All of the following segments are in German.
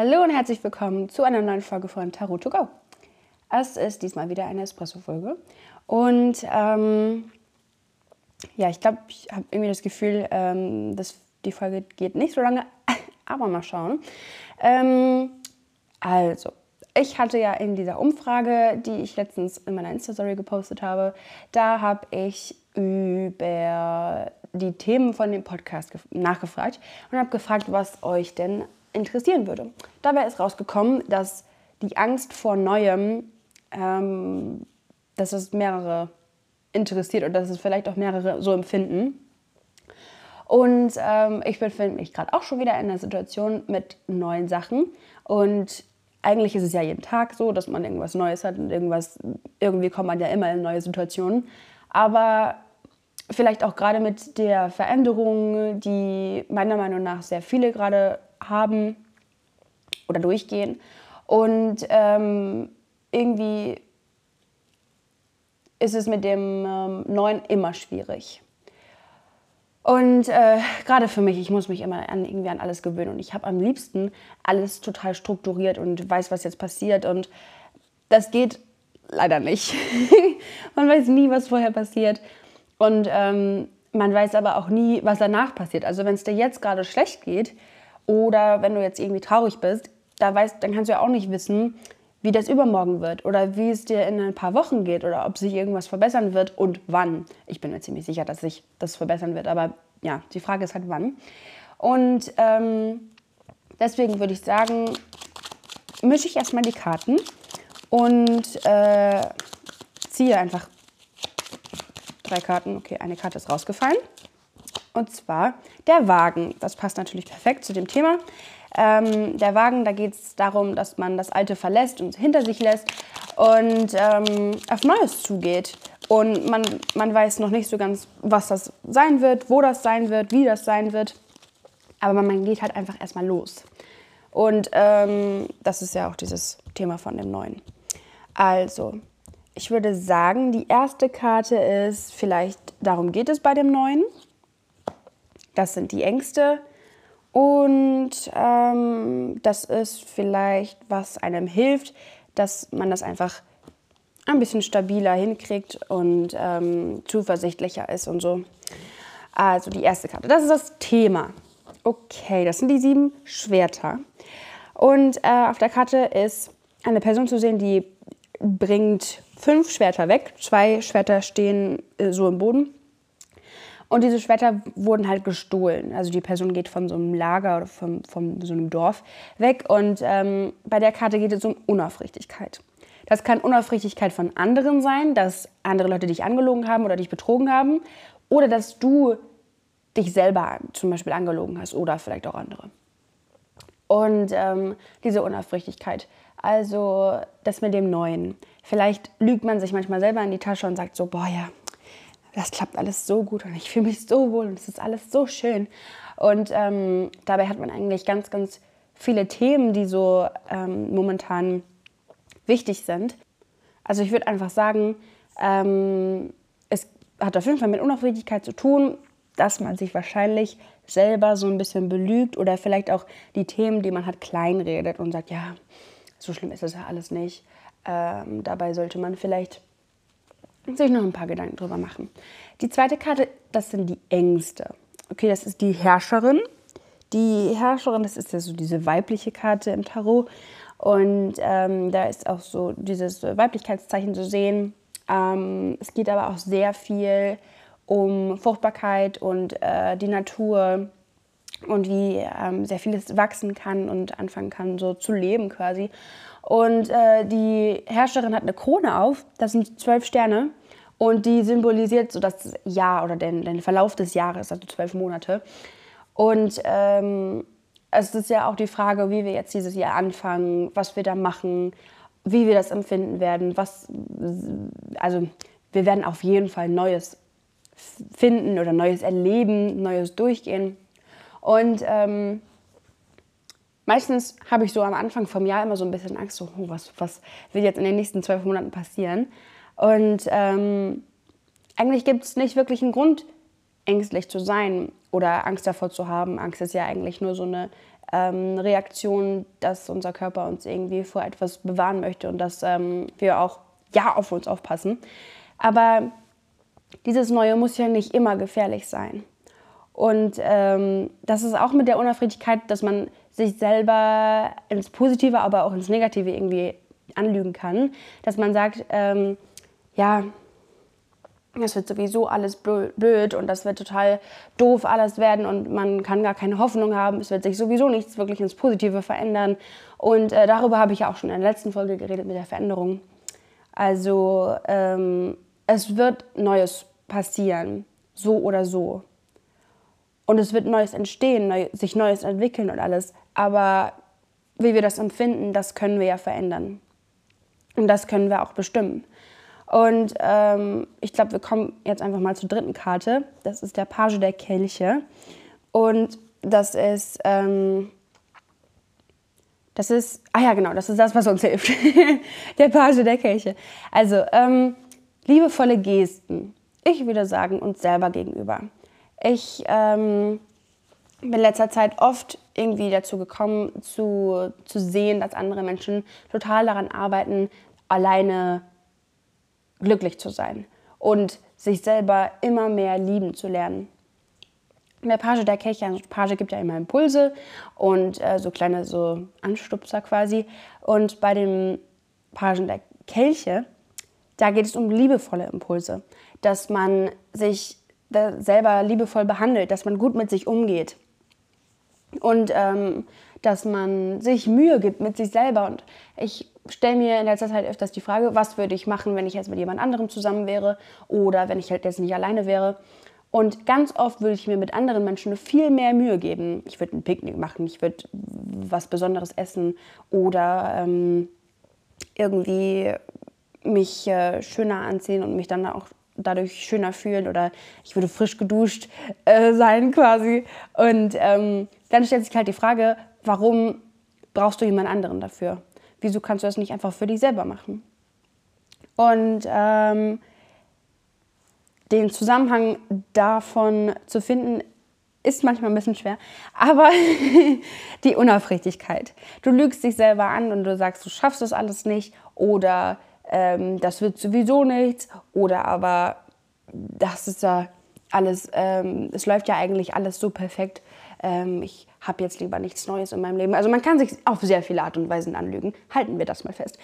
Hallo und herzlich willkommen zu einer neuen Folge von Tarot to Go. Es ist diesmal wieder eine Espresso-Folge. Und ähm, ja, ich glaube, ich habe irgendwie das Gefühl, ähm, dass die Folge geht nicht so lange, aber mal schauen. Ähm, also, ich hatte ja in dieser Umfrage, die ich letztens in meiner Insta-Story gepostet habe, da habe ich über die Themen von dem Podcast nachgefragt und habe gefragt, was euch denn interessieren würde. Dabei ist rausgekommen, dass die Angst vor Neuem, ähm, dass es mehrere interessiert und dass es vielleicht auch mehrere so empfinden. Und ähm, ich befinde mich gerade auch schon wieder in einer Situation mit neuen Sachen. Und eigentlich ist es ja jeden Tag so, dass man irgendwas Neues hat und irgendwas, irgendwie kommt man ja immer in neue Situationen. Aber vielleicht auch gerade mit der Veränderung, die meiner Meinung nach sehr viele gerade haben oder durchgehen. Und ähm, irgendwie ist es mit dem ähm, Neuen immer schwierig. Und äh, gerade für mich, ich muss mich immer an, irgendwie an alles gewöhnen. Und ich habe am liebsten alles total strukturiert und weiß, was jetzt passiert. Und das geht leider nicht. man weiß nie, was vorher passiert. Und ähm, man weiß aber auch nie, was danach passiert. Also wenn es dir jetzt gerade schlecht geht oder wenn du jetzt irgendwie traurig bist, da weißt, dann kannst du ja auch nicht wissen, wie das übermorgen wird oder wie es dir in ein paar Wochen geht oder ob sich irgendwas verbessern wird und wann. Ich bin mir ziemlich sicher, dass sich das verbessern wird, aber ja, die Frage ist halt wann. Und ähm, deswegen würde ich sagen, mische ich erstmal die Karten und äh, ziehe einfach drei Karten. Okay, eine Karte ist rausgefallen. Und zwar der Wagen. Das passt natürlich perfekt zu dem Thema. Ähm, der Wagen, da geht es darum, dass man das Alte verlässt und hinter sich lässt und ähm, auf Neues zugeht. Und man, man weiß noch nicht so ganz, was das sein wird, wo das sein wird, wie das sein wird. Aber man geht halt einfach erstmal los. Und ähm, das ist ja auch dieses Thema von dem Neuen. Also, ich würde sagen, die erste Karte ist vielleicht, darum geht es bei dem Neuen. Das sind die Ängste. Und ähm, das ist vielleicht, was einem hilft, dass man das einfach ein bisschen stabiler hinkriegt und ähm, zuversichtlicher ist und so. Also die erste Karte, das ist das Thema. Okay, das sind die sieben Schwerter. Und äh, auf der Karte ist eine Person zu sehen, die bringt fünf Schwerter weg. Zwei Schwerter stehen äh, so im Boden. Und diese Schwerter wurden halt gestohlen. Also die Person geht von so einem Lager oder von, von so einem Dorf weg. Und ähm, bei der Karte geht es um Unaufrichtigkeit. Das kann Unaufrichtigkeit von anderen sein, dass andere Leute dich angelogen haben oder dich betrogen haben. Oder dass du dich selber zum Beispiel angelogen hast oder vielleicht auch andere. Und ähm, diese Unaufrichtigkeit, also das mit dem Neuen. Vielleicht lügt man sich manchmal selber in die Tasche und sagt so, boah ja, das klappt alles so gut und ich fühle mich so wohl und es ist alles so schön. Und ähm, dabei hat man eigentlich ganz, ganz viele Themen, die so ähm, momentan wichtig sind. Also ich würde einfach sagen, ähm, es hat auf jeden Fall mit Unaufrichtigkeit zu tun, dass man sich wahrscheinlich selber so ein bisschen belügt oder vielleicht auch die Themen, die man hat, kleinredet und sagt, ja, so schlimm ist das ja alles nicht. Ähm, dabei sollte man vielleicht sich noch ein paar Gedanken drüber machen. Die zweite Karte, das sind die Ängste. Okay, das ist die Herrscherin. Die Herrscherin, das ist ja so diese weibliche Karte im Tarot. Und ähm, da ist auch so dieses Weiblichkeitszeichen zu sehen. Ähm, es geht aber auch sehr viel um Fruchtbarkeit und äh, die Natur und wie ähm, sehr vieles wachsen kann und anfangen kann, so zu leben quasi. Und äh, die Herrscherin hat eine Krone auf, das sind zwölf Sterne. Und die symbolisiert so das Jahr oder den, den Verlauf des Jahres, also zwölf Monate. Und ähm, es ist ja auch die Frage, wie wir jetzt dieses Jahr anfangen, was wir da machen, wie wir das empfinden werden. Was, also wir werden auf jeden Fall Neues finden oder Neues erleben, Neues durchgehen. Und ähm, meistens habe ich so am Anfang vom Jahr immer so ein bisschen Angst, so, oh, was, was wird jetzt in den nächsten zwölf Monaten passieren? Und ähm, eigentlich gibt es nicht wirklich einen Grund, ängstlich zu sein oder Angst davor zu haben. Angst ist ja eigentlich nur so eine ähm, Reaktion, dass unser Körper uns irgendwie vor etwas bewahren möchte und dass ähm, wir auch ja auf uns aufpassen. Aber dieses Neue muss ja nicht immer gefährlich sein. Und ähm, das ist auch mit der Unaufrichtigkeit, dass man sich selber ins Positive, aber auch ins Negative irgendwie anlügen kann. Dass man sagt, ähm, ja, das wird sowieso alles blöd und das wird total doof alles werden und man kann gar keine Hoffnung haben. Es wird sich sowieso nichts wirklich ins Positive verändern. Und äh, darüber habe ich ja auch schon in der letzten Folge geredet mit der Veränderung. Also ähm, es wird Neues passieren, so oder so. Und es wird Neues entstehen, neu, sich Neues entwickeln und alles. Aber wie wir das empfinden, das können wir ja verändern. Und das können wir auch bestimmen. Und ähm, ich glaube, wir kommen jetzt einfach mal zur dritten Karte. Das ist der Page der Kelche. Und das ist, ähm, das ist, ah ja, genau, das ist das, was uns hilft. der Page der Kelche. Also, ähm, liebevolle Gesten. Ich würde sagen, uns selber gegenüber. Ich ähm, bin in letzter Zeit oft irgendwie dazu gekommen, zu, zu sehen, dass andere Menschen total daran arbeiten, alleine glücklich zu sein und sich selber immer mehr lieben zu lernen. Der Page der Kelche, also Page gibt ja immer Impulse und äh, so kleine so Anstupser quasi. Und bei dem Pagen der Kelche, da geht es um liebevolle Impulse, dass man sich selber liebevoll behandelt, dass man gut mit sich umgeht und ähm, dass man sich Mühe gibt mit sich selber. Und ich stelle mir in letzter Zeit öfters die Frage, was würde ich machen, wenn ich jetzt mit jemand anderem zusammen wäre oder wenn ich halt jetzt nicht alleine wäre. Und ganz oft würde ich mir mit anderen Menschen viel mehr Mühe geben. Ich würde ein Picknick machen, ich würde was Besonderes essen oder ähm, irgendwie mich äh, schöner anziehen und mich dann auch dadurch schöner fühlen oder ich würde frisch geduscht äh, sein quasi. Und ähm, dann stellt sich halt die Frage, warum brauchst du jemand anderen dafür? Wieso kannst du das nicht einfach für dich selber machen? Und ähm, den Zusammenhang davon zu finden, ist manchmal ein bisschen schwer, aber die Unaufrichtigkeit. Du lügst dich selber an und du sagst, du schaffst das alles nicht oder ähm, das wird sowieso nichts oder aber das ist ja alles, ähm, es läuft ja eigentlich alles so perfekt. Ähm, ich habe jetzt lieber nichts Neues in meinem Leben. Also man kann sich auf sehr viele Art und Weisen anlügen. Halten wir das mal fest.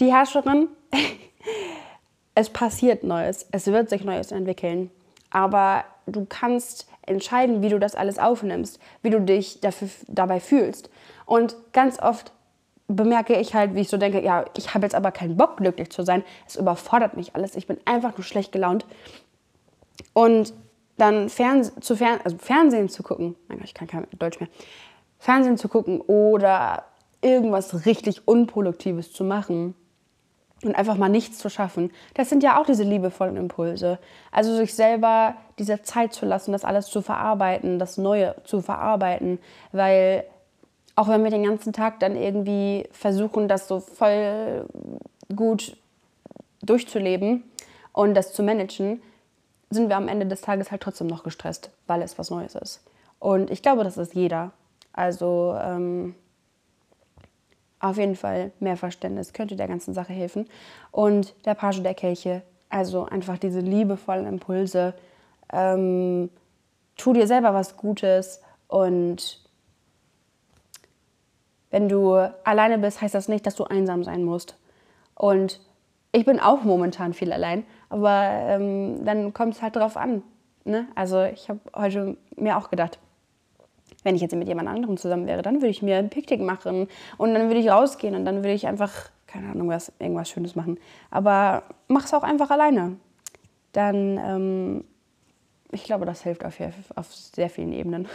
Die Herrscherin, es passiert Neues, es wird sich Neues entwickeln, aber du kannst entscheiden, wie du das alles aufnimmst, wie du dich dafür, dabei fühlst. Und ganz oft bemerke ich halt, wie ich so denke, ja, ich habe jetzt aber keinen Bock, glücklich zu sein. Es überfordert mich alles. Ich bin einfach nur schlecht gelaunt. Und dann Fernseh, zu Fern also Fernsehen zu gucken, mein Gott, ich kann kein Deutsch mehr, Fernsehen zu gucken oder irgendwas richtig Unproduktives zu machen und einfach mal nichts zu schaffen, das sind ja auch diese liebevollen Impulse. Also sich selber diese Zeit zu lassen, das alles zu verarbeiten, das Neue zu verarbeiten, weil auch wenn wir den ganzen Tag dann irgendwie versuchen, das so voll gut durchzuleben und das zu managen, sind wir am Ende des Tages halt trotzdem noch gestresst, weil es was Neues ist. Und ich glaube, das ist jeder. Also ähm, auf jeden Fall mehr Verständnis könnte der ganzen Sache helfen. Und der Page der Kelche, also einfach diese liebevollen Impulse. Ähm, tu dir selber was Gutes und wenn du alleine bist, heißt das nicht, dass du einsam sein musst. Und ich bin auch momentan viel allein, aber ähm, dann kommt es halt drauf an. Ne? Also ich habe heute mir auch gedacht, wenn ich jetzt mit jemand anderem zusammen wäre, dann würde ich mir ein Picknick machen und dann würde ich rausgehen und dann würde ich einfach, keine Ahnung, was, irgendwas Schönes machen. Aber mach es auch einfach alleine. Dann, ähm, ich glaube, das hilft auf, auf sehr vielen Ebenen.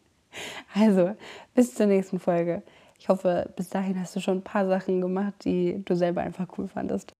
also, bis zur nächsten Folge. Ich hoffe, bis dahin hast du schon ein paar Sachen gemacht, die du selber einfach cool fandest.